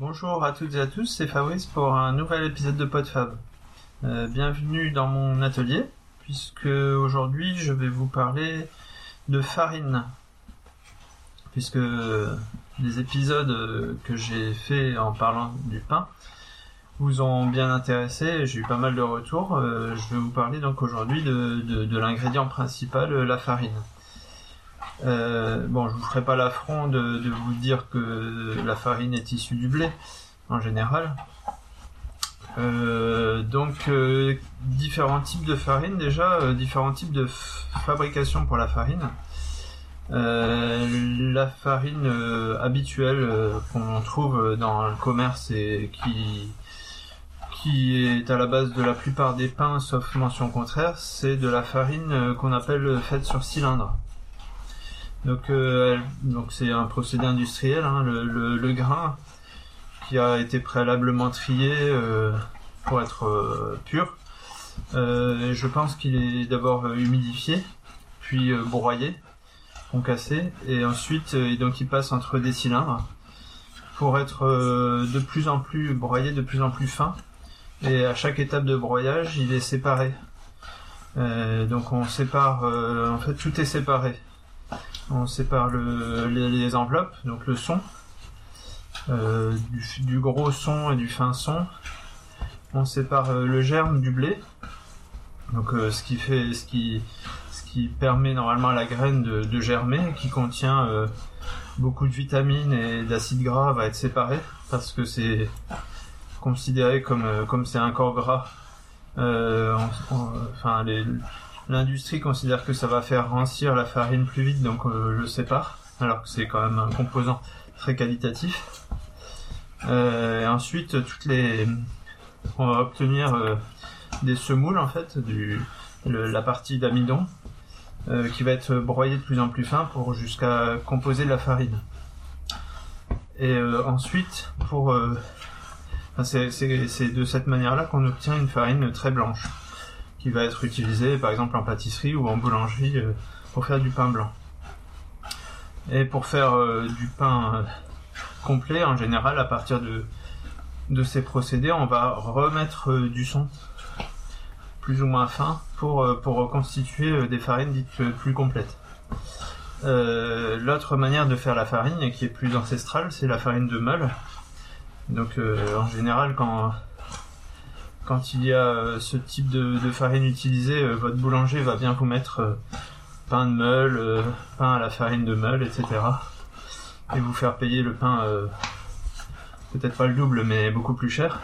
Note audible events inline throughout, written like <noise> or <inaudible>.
Bonjour à toutes et à tous, c'est Fabrice pour un nouvel épisode de PodFab. Euh, bienvenue dans mon atelier, puisque aujourd'hui je vais vous parler de farine. Puisque les épisodes que j'ai fait en parlant du pain vous ont bien intéressé, j'ai eu pas mal de retours. Euh, je vais vous parler donc aujourd'hui de, l'ingrédient principal, la farine. Euh, bon, je vous ferai pas l'affront de, vous dire que la farine est issue du blé, en général. Euh, donc, différents types de farine, déjà, différents types de fabrication pour la farine. la farine habituelle qu'on trouve dans le commerce et qui qui est à la base de la plupart des pains, sauf mention contraire, c'est de la farine euh, qu'on appelle faite sur cylindre. Donc, euh, donc c'est un procédé industriel. Hein, le, grain qui a été préalablement trié euh, pour être pur. je pense qu'il est d'abord humidifié, puis broyé, concassé, et ensuite il passe entre des cylindres pour être de plus en plus broyé, de plus en plus fin et à chaque étape de broyage, il est séparé. Euh, donc on sépare, euh, en fait tout est séparé. On sépare les, enveloppes, donc le son, euh, du, gros son et du fin son. On sépare le germe du blé, donc ce qui fait, ce qui, ce qui permet normalement à la graine de, germer, qui contient beaucoup de vitamines et d'acides gras, va être séparé parce que c'est considéré comme euh, comme c'est un corps gras. Euh, enfin, l'industrie considère que ça va faire rancir la farine plus vite, donc euh, je sépare, alors que c'est quand même un composant très qualitatif. et ensuite, toutes les, on va obtenir des semoules en fait, du, la partie d'amidon, qui va être broyée de plus en plus fin pour jusqu'à composer la farine. Et ensuite, pour c'est de cette manière-là qu'on obtient une farine très blanche, va être utilisée par exemple en pâtisserie ou en boulangerie euh, pour faire du pain blanc. Et pour faire euh, du pain euh, complet, en général, à partir de, de ces procédés, on va remettre du son plus ou moins fin pour, pour reconstituer des farines dites plus complètes. L'autre manière de faire la farine, qui est plus ancestrale, c'est la farine de meule, donc en général, quand quand il y a euh, ce type de, farine utilisée, euh, votre boulanger va bien vous mettre pain de meule, pain à la farine de meule, etc. Et vous faire payer le pain peut-être pas le double, mais beaucoup plus cher.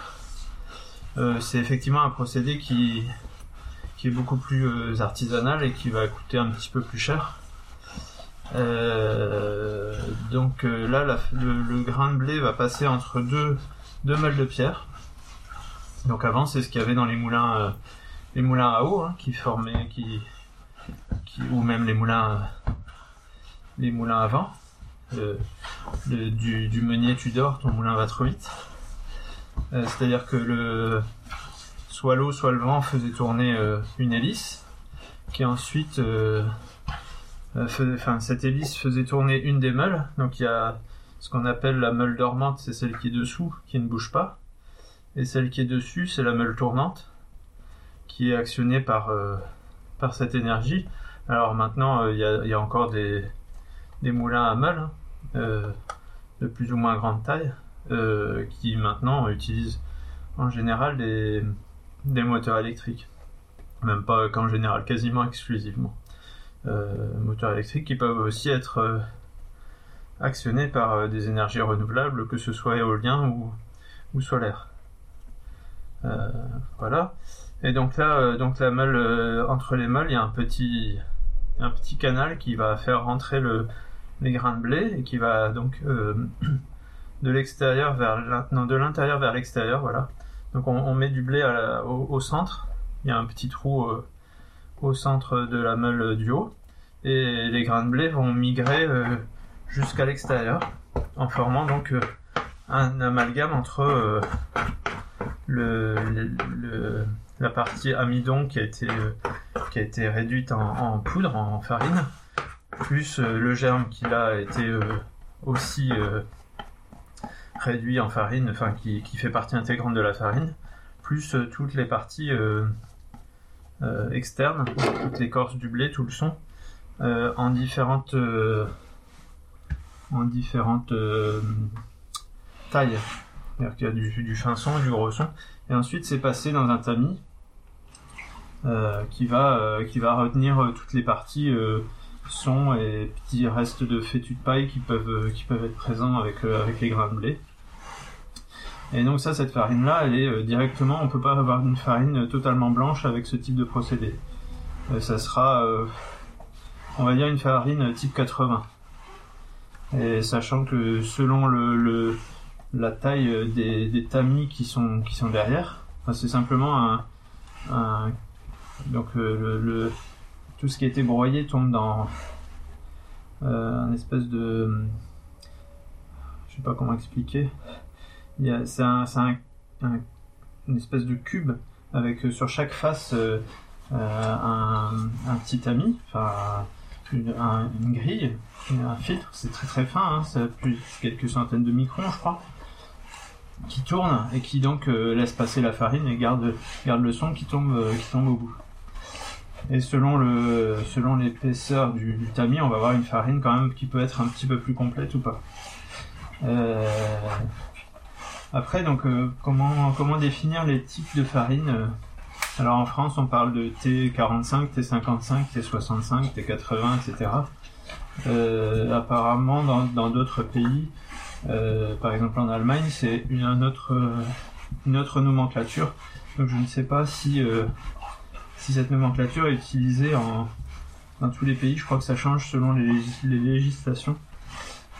c'est effectivement un procédé qui est beaucoup plus artisanal et qui va coûter un petit peu plus cher. Euh, donc euh, là, le, grain de blé va passer entre deux meules de pierre. Donc avant, c'est ce qu'il y avait dans les moulins, euh, les moulins à eau hein, qui formaient, qui, ou même les moulins, les moulins à vent. du, du meunier tu dors, ton moulin va trop vite. C'est-à-dire que le, soit l'eau, soit le vent faisait tourner une hélice, qui ensuite euh, enfin, cette hélice faisait tourner une des meules. Donc il y a ce qu'on appelle la meule dormante, c'est celle qui est dessous, qui ne bouge pas. Et celle qui est dessus, c'est la meule tournante, qui est actionnée par, euh, par cette énergie. Alors maintenant, euh, il y, a, encore des, des moulins à meule, hein, de plus ou moins grande taille, qui maintenant utilisent en général des, des moteurs électriques. Même pas qu'en général, quasiment exclusivement. Euh, moteurs électriques qui peuvent aussi être euh, actionnés par euh, des énergies renouvelables, que ce soit éolien ou, ou solaire. Voilà. Et donc là, donc la meule entre les meules, il y a un petit, un petit canal qui va faire rentrer le, les grains de blé et qui va donc <clears throat> de l'extérieur vers de l'intérieur vers l'extérieur, voilà. Donc on, met du blé au, centre. Il y a un petit trou au centre de la meule du haut. Et les grains de blé vont migrer euh, jusqu'à l'extérieur en formant donc euh, un amalgame entre euh, le, la partie amidon qui a été, qui a été réduite en, poudre, en farine, plus le germe qui a été aussi réduit en farine, enfin qui, qui, fait partie intégrante de la farine, plus toutes les parties externes, toute l'écorce du blé, tout le son, en différentes en différentes tailles. C'est-à-dire qu'il y a du, fin son, du gros son, et ensuite c'est passé dans un tamis qui va qui va retenir toutes les parties son et petits restes de fétus de paille qui peuvent, euh, qui peuvent être présents avec, euh, les grains de blé. Et donc ça, cette farine-là, elle est euh, directement, on peut pas avoir une farine totalement blanche avec ce type de procédé. ça sera, on va dire, une farine type 80. Et sachant que selon le, la taille des, des, tamis qui sont, qui sont derrière, c'est simplement un, un donc le, tout ce qui a été broyé tombe dans euh, un espèce de je sais pas comment expliquer. C'est un, un, une espèce de cube avec euh, sur chaque face euh, un, un, petit tamis enfin une, une, grille un filtre. C'est très très fin hein, ça plus quelques centaines de microns je crois qui tourne et qui donc laisse passer la farine et garde garde le son qui tombe qui tombe au bout et selon le selon l'épaisseur du, tamis, on va avoir une farine quand même qui peut être un petit peu plus complète ou pas. Euh, après, donc euh, comment comment définir les types de farine Alors en France, on parle de T45, T55, T65, T80, etc. Euh, apparemment, dans d'autres pays, par exemple en Allemagne, c'est une, autre une autre nomenclature. Donc je ne sais pas si si cette nomenclature est utilisée en, dans tous les pays, je crois que ça change selon les, législations.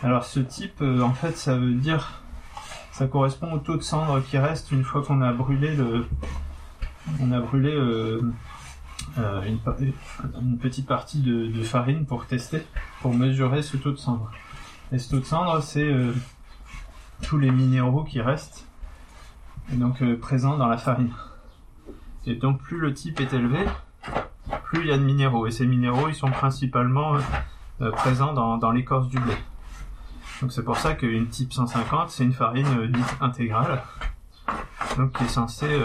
Alors ce type, euh, en fait, ça veut dire, ça correspond au taux de cendre qui reste une fois qu'on a brûlé le, on a brûlé euh, euh, une, petite partie de, farine pour tester, pour mesurer ce taux de cendre. Et ce taux de cendre, c'est tous les minéraux qui restent, donc présents dans la farine. Et donc plus le type est élevé, plus il y a de minéraux. Et ces minéraux, ils sont principalement euh, présents dans, l'écorce du blé. Donc c'est pour ça qu'une type 150, c'est une farine euh, dite intégrale, donc qui est censée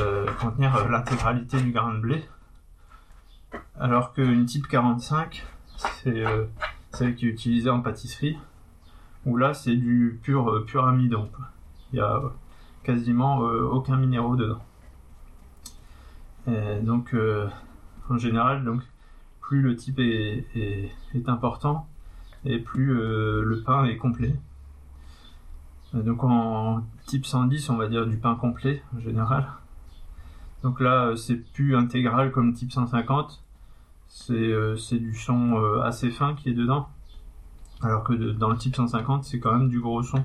euh, contenir l'intégralité du grain de blé. Alors qu'une type 45, c'est celle qui est utilisée en pâtisserie, où là c'est du pur, pur amidon. Il n'y a quasiment aucun minéraux dedans donc, euh, en général, donc, plus le type est, est, important et plus euh, le pain est complet. Donc en type 110, on va dire du pain complet en général. Donc là, c'est plus intégral comme type 150. C'est du son euh, assez fin qui est dedans. Alors que dans le type 150, c'est quand même du gros son.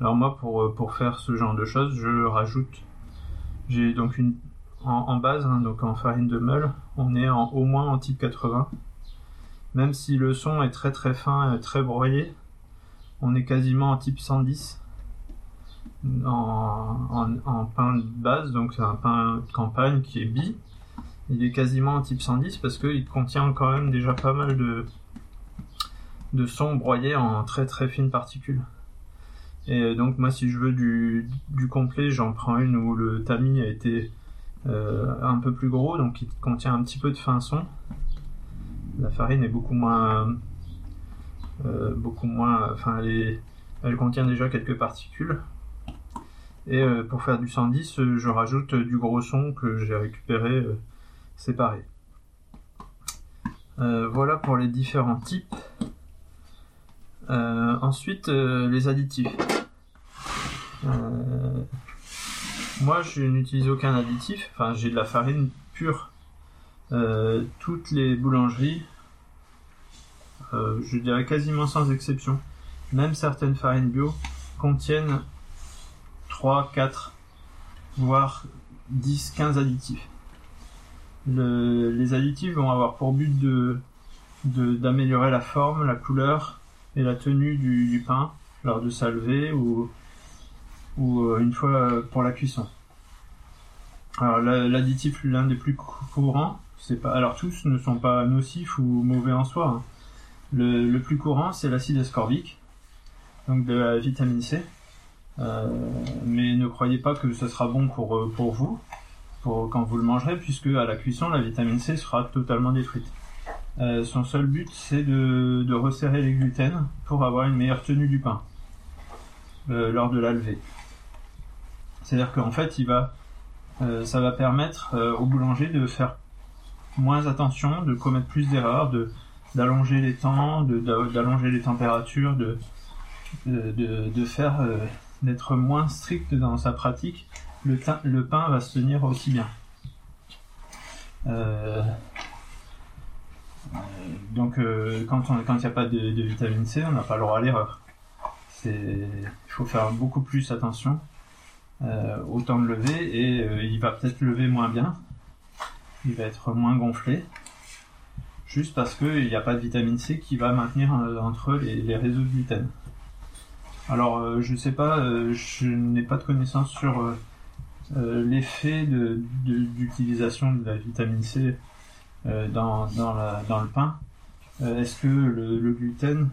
Alors moi, pour, pour faire ce genre de choses, je rajoute. J'ai donc une, en, base, hein, donc en farine de meule, on est en, au moins en type 80. Même si le son est très très fin et très broyé, on est quasiment en type 110 en, pain de base, donc c'est un pain de campagne qui est bi. Il est quasiment en type 110 parce qu'il contient quand même déjà pas mal de, de sons broyés en très très fines particules. Et donc moi si je veux du, du complet, j'en prends une où le tamis a été euh, un peu plus gros, donc il contient un petit peu de fin son. La farine est beaucoup moins, euh, beaucoup moins, enfin elle, elle contient déjà quelques particules. Et euh, pour faire du 110, je rajoute du gros son que j'ai récupéré séparé. voilà pour les différents types. Ensuite, les additifs. Moi, je n'utilise aucun additif. Enfin, j'ai de la farine pure. Euh, toutes les boulangeries, euh, je dirais quasiment sans exception, même certaines farines bio contiennent 3, 4, voire 10, 15 additifs. les additifs vont avoir pour but de d'améliorer la forme, la couleur et la tenue du, pain lors de sa levée ou euh, une fois euh, pour la cuisson. Alors l'additif l'un des plus courants, c'est pas alors tous ne sont pas nocifs ou mauvais en soi. Hein. Le, plus courant c'est l'acide ascorbique, donc de la vitamine C, mais ne croyez pas que ce sera bon pour, pour vous, quand vous le mangerez, puisque à la cuisson, la vitamine C sera totalement détruite. Son seul but, c'est de, resserrer les gluten pour avoir une meilleure tenue du pain lors de la levée. C'est-à-dire qu'en fait, il va, ça va permettre au boulanger de faire moins attention, de commettre plus d'erreurs, de d'allonger les temps, d'allonger les températures, de de, faire euh, d'être moins strict dans sa pratique, le, le pain va se tenir aussi bien. Euh, euh, donc quand il n'y a pas de, vitamine C, on n'a pas le droit à l'erreur. Il faut faire beaucoup plus attention au temps de lever et il va peut-être lever moins bien, il va être moins gonflé, juste parce qu'il n'y a pas de vitamine C qui va maintenir euh, entre les, réseaux de gluten. Alors, euh, je sais pas, euh, je n'ai pas de connaissance sur l'effet d'utilisation de, la vitamine C dans, le pain. Est-ce que le, gluten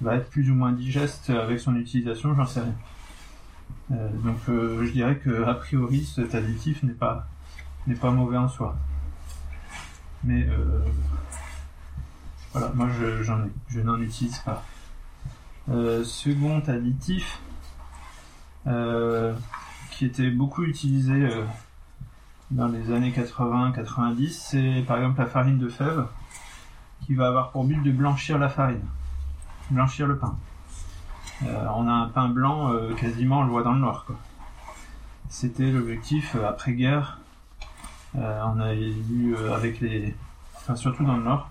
va être plus ou moins digeste avec son utilisation? J'en sais rien. donc, je dirais que a priori, cet additif n'est pas mauvais en soi. Mais euh, voilà, moi je, n'en utilise pas. Euh, second additif euh, qui était beaucoup utilisé dans les années 80-90, c'est par exemple la farine de fèves qui va avoir pour but de blanchir la farine, blanchir le pain. on a un pain blanc, quasiment on le voit dans le noir. C'était l'objectif après-guerre euh, on a euh, avec les, enfin surtout dans le nord,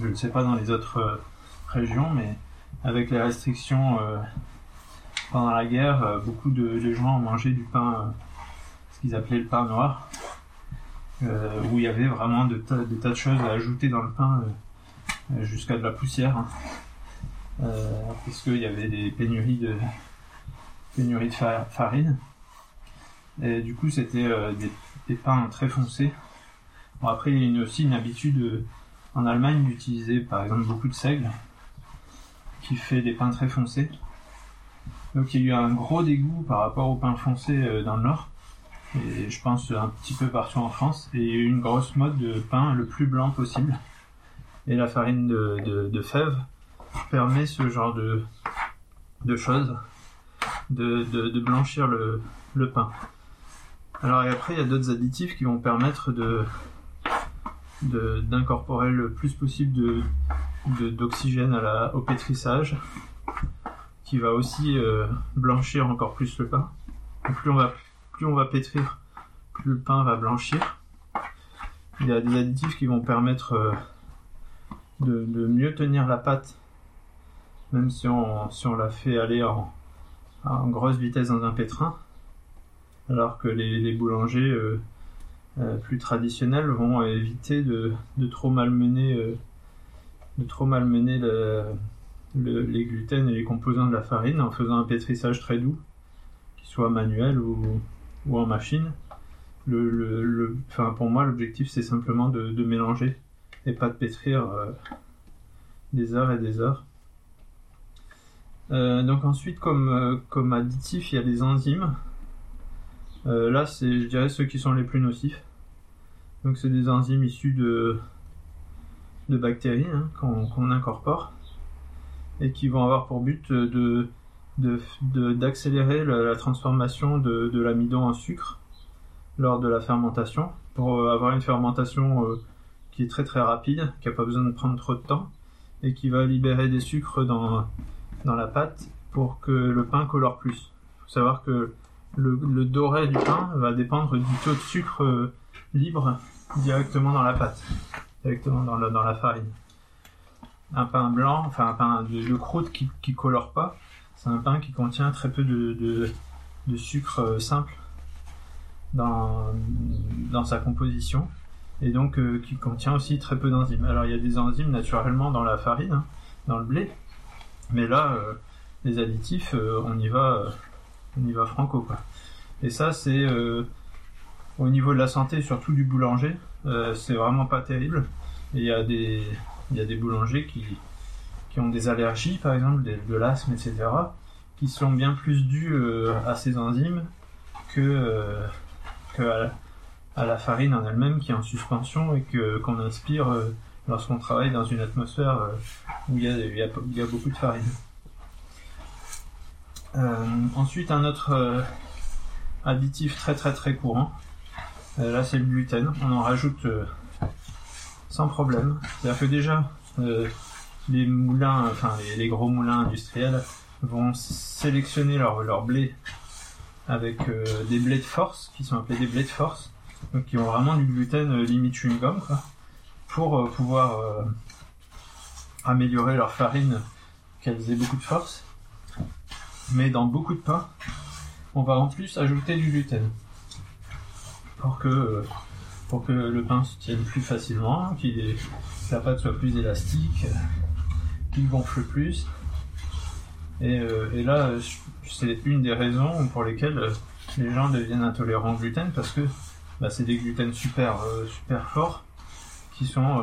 je ne sais pas dans les autres euh, régions, mais avec les restrictions pendant la guerre, beaucoup de, gens ont mangé du pain, ce qu'ils appelaient le pain noir, où il y avait vraiment de des tas de choses à ajouter dans le pain, jusqu'à de la poussière, hein. parce qu'il y avait des pénuries de pénuries de farine. Et du coup, c'était des des pains très foncés. Bon, après, il y a aussi une habitude euh, en Allemagne d'utiliser par exemple beaucoup de seigle qui fait des pains très foncés. Donc il y a eu un gros dégoût par rapport aux pains foncés euh, dans le nord, et je pense un petit peu partout en France, et une grosse mode de pain le plus blanc possible. Et la farine de, de, fèves permet ce genre de, choses, de, blanchir le, pain. Alors et après il y a d'autres additifs qui vont permettre de d'incorporer le plus possible d'oxygène au pétrissage, qui va aussi euh, blanchir encore plus le pain. plus on va plus on va pétrir, plus le pain va blanchir. Il y a des additifs qui vont permettre euh, de, mieux tenir la pâte, même si on, la fait aller en, grosse vitesse dans un pétrin alors que les, boulangers euh, euh, plus traditionnels vont éviter de, trop malmener de trop malmener les gluten et les composants de la farine en faisant un pétrissage très doux, qu'il soit manuel ou, en machine. Le, enfin, pour moi, l'objectif c'est simplement de, mélanger et pas de pétrir des heures et des heures. donc ensuite, comme, comme additif, il y a des enzymes euh, là, c'est, je dirais, ceux qui sont les plus nocifs. Donc, c'est des enzymes issus de, de bactéries hein, qu'on, incorpore et qui vont avoir pour but de, d'accélérer la, transformation de, l'amidon en sucre lors de la fermentation pour euh, avoir une fermentation euh, qui est très très rapide, qui n'a pas besoin de prendre trop de temps et qui va libérer des sucres dans, dans la pâte pour que le pain colore plus. Il faut savoir que le, doré du pain va dépendre du taux de sucre euh, libre directement dans la pâte, directement dans la, dans la farine. Un pain blanc, enfin un pain de, croûte qui, qui colore pas, c'est un pain qui contient très peu de, de, sucre euh, simple dans, dans sa composition et donc euh, qui contient aussi très peu d'enzymes. Alors il y a des enzymes naturellement dans la farine, hein, dans le blé, mais là les additifs, on y va on y va franco quoi. Et ça c'est euh, au niveau de la santé, surtout du boulanger, euh, c'est vraiment pas terrible. il y il y a des boulangers qui qui ont des allergies par exemple, de l'asthme, etc. qui sont bien plus dus à ces enzymes que, que à, la farine en elle-même qui est en suspension et que qu'on inspire lorsqu'on travaille dans une atmosphère où il y a, il y a beaucoup de farine. ensuite, un autre additif très très très courant, là c'est le gluten. On en rajoute sans problème. C'est-à-dire que déjà, euh, les moulins, enfin les, gros moulins industriels vont sélectionner leur, blé avec euh, des blés de force, qui sont appelés des blés de force, donc qui ont vraiment du gluten euh, limite chewing-gum, pour pouvoir améliorer leur farine, qu'elles aient beaucoup de force. Mais dans beaucoup de pain, on va en plus ajouter du gluten pour que pour que le pain se tienne plus facilement, que la pâte soit plus élastique, qu'il gonfle plus. Et, euh, là, c'est une des raisons pour lesquelles euh, les gens deviennent intolérants au gluten parce que bah, c'est des gluten super euh, super forts qui sont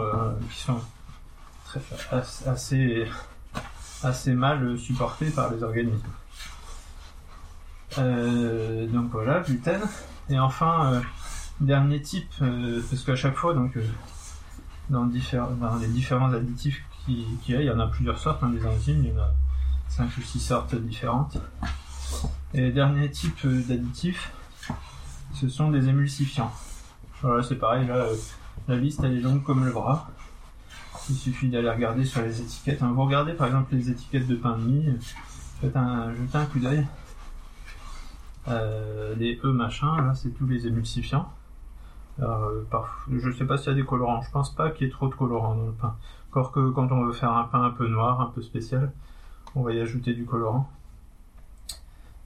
qui sont assez assez mal supportés par les organismes. donc voilà, gluten. Et enfin, Dernier type, parce qu'à chaque fois, donc, dans, dans, les différents additifs il y en a plusieurs sortes, hein, des enzymes, il y en a 5 ou 6 sortes différentes. Et dernier type euh, d'additifs, ce sont des émulsifiants. Voilà, c'est pareil, là, la liste elle est longue comme le bras. Il suffit d'aller regarder sur les étiquettes. Hein. Vous regardez par exemple les étiquettes de pain de mie, faites un, jetez un coup d'œil. les E machin, là c'est tous les émulsifiants. Euh, je sais pas s'il y a des colorants. Je pense pas qu'il y ait trop de colorants dans le pain. Encore que quand on veut faire un pain un peu noir, un peu spécial, on va y ajouter du colorant.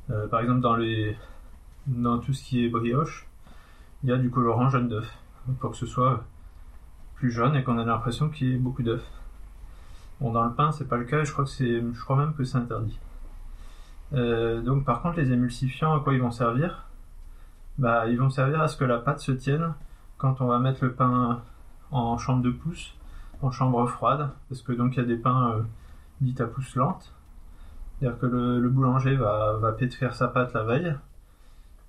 Euh, par exemple, dans tout ce qui est brioche, il y a du colorant jaune d'œuf pour que ce soit plus jaune et qu'on ait l'impression qu'il y ait beaucoup d'œufs. Bon, dans le pain, c'est pas le cas. je crois que je crois même que c'est interdit. Euh, donc, par contre, les émulsifiants, à quoi ils vont servir? Bah, ils vont servir à ce que la pâte se tienne quand on va mettre le pain en chambre de pouce, en chambre froide, parce que donc il y a des pains euh, dits à pouce lente. C'est-à-dire que le, boulanger va, pétrir sa pâte la veille,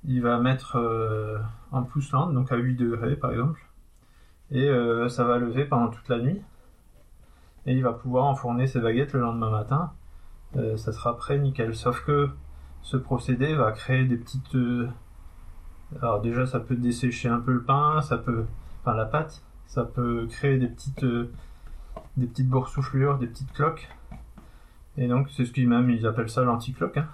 il va mettre euh, en pouce lente, donc à 8 degrés par exemple, et euh, ça va lever pendant toute la nuit, et il va pouvoir enfourner ses baguettes le lendemain matin, ça sera prêt nickel. Sauf que ce procédé va créer des petites alors déjà, ça peut dessécher un peu le pain, ça peut, enfin la pâte, ça peut créer des petites, euh, des petites boursouflures, des petites cloques. Et donc c'est ce qu'ils même ils appellent ça l'anticloque. Hein.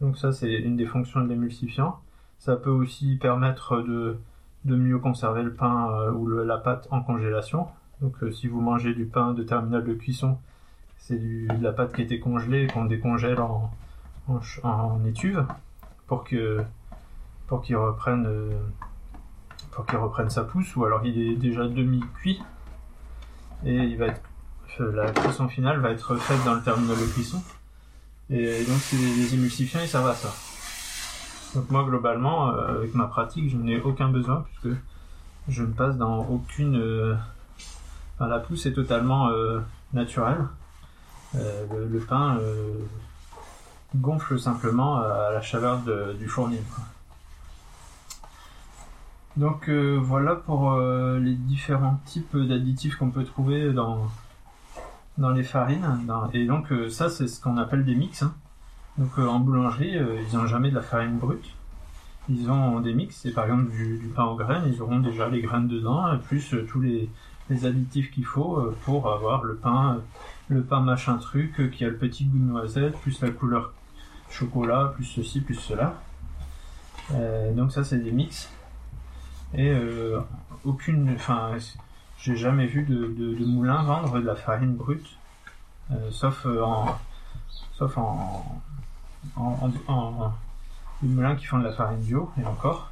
Donc ça c'est une des fonctions de l'émulsifiant. Ça peut aussi permettre de, de mieux conserver le pain euh, ou la pâte en congélation. Donc euh, si vous mangez du pain de terminal de cuisson, c'est de la pâte qui était congelée qu'on décongèle en, en, étuve pour que pour qu'il reprenne pour qu'il reprenne sa pousse ou alors il est déjà demi cuit et il va être euh, la cuisson finale va être faite dans le terminal de cuisson. Et donc les émulsifiants ils servent à ça. Donc moi globalement euh, avec ma pratique je n'ai aucun besoin puisque je ne passe dans aucune la pousse est totalement naturelle. Le, pain gonfle simplement à la chaleur du fournil donc euh, voilà pour euh, les différents types d'additifs qu'on peut trouver dans, dans les farines. et donc euh, ça c'est ce qu'on appelle des mix. Hein. Donc en boulangerie, ils n'ont jamais de la farine brute. Ils ont des mix, et par exemple du, pain aux graines, ils auront déjà les graines dedans, et plus tous les, les additifs qu'il faut pour avoir le pain, le pain machin truc, qui a le petit goût de noisette, plus la couleur chocolat, plus ceci, plus cela. donc ça c'est des mix. Et euh, aucune, enfin, j'ai jamais vu de, de, moulin vendre de la farine brute, euh, sauf euh, en, sauf en, en, en, moulins qui font de la farine bio et encore.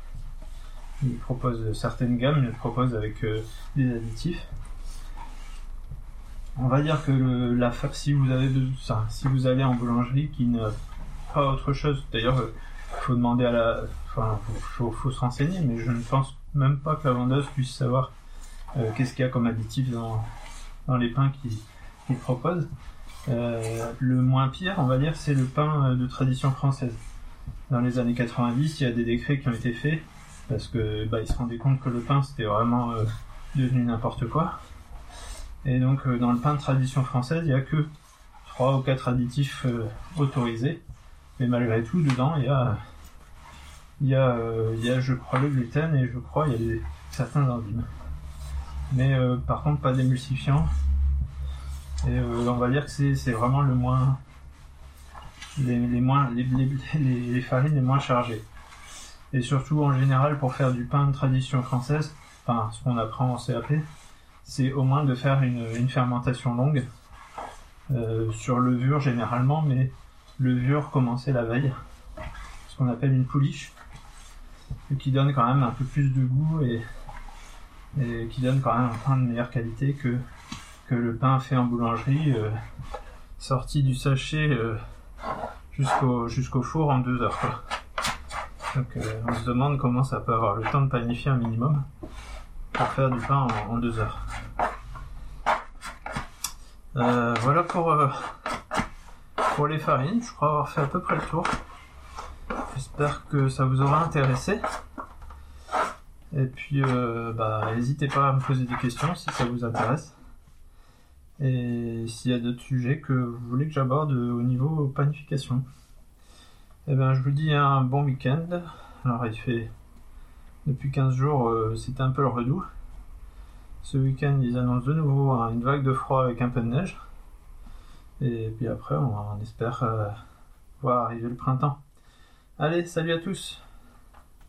Ils proposent certaines gammes, ils proposent avec des additifs. On va dire que le, la, si vous avez ça, si vous allez en boulangerie qui n'a pas autre chose, d'ailleurs, faut demander à la, enfin, faut, faut, se renseigner, mais je ne pense même pas que la vendeuse puisse savoir euh, qu'est-ce qu'il y a comme additif dans, les pains qu'il propose. Euh, le moins pire, on va dire, c'est le pain euh, de tradition française. Dans les années 90, il y a des décrets qui ont été faits parce que bah, ils se rendaient compte que le pain c'était vraiment euh, devenu n'importe quoi. Et donc dans le pain de tradition française, il n'y a que trois ou quatre additifs autorisés, mais malgré tout dedans il y a il y a, il y a je crois le gluten et je crois il y a certains enzymes. Mais par contre pas d'émulsifiant et euh, on va dire que c'est vraiment le moins les, moins les, farines les moins chargées. Et surtout en général pour faire du pain de tradition française, enfin ce qu'on apprend en CAP, c'est au moins de faire une, fermentation longue euh, sur levure généralement, mais levure commencée la veille, ce qu'on appelle une pouliche, qui donne quand même un peu plus de goût et, qui donne quand même un pain de meilleure qualité que le pain fait en boulangerie, euh, sorti du sachet euh, jusqu'au four en deux heures. Donc euh, on se demande comment ça peut avoir le temps de panifier un minimum pour faire du pain en, deux heures. voilà pour, pour les farines. Je crois avoir fait à peu près le tour. J'espère que ça vous aura intéressé. Et puis, bah, n'hésitez pas à me poser des questions si ça vous intéresse. Et s'il y a d'autres sujets que vous voulez que j'aborde au niveau panification. Eh bien, je vous dis un bon week-end. Alors, il fait depuis 15 jours, euh, c'était un peu le redout. Ce week-end, ils annoncent de nouveau une vague de froid avec un peu de neige. Et puis après, on, espère euh, voir arriver le printemps. Allez, salut à tous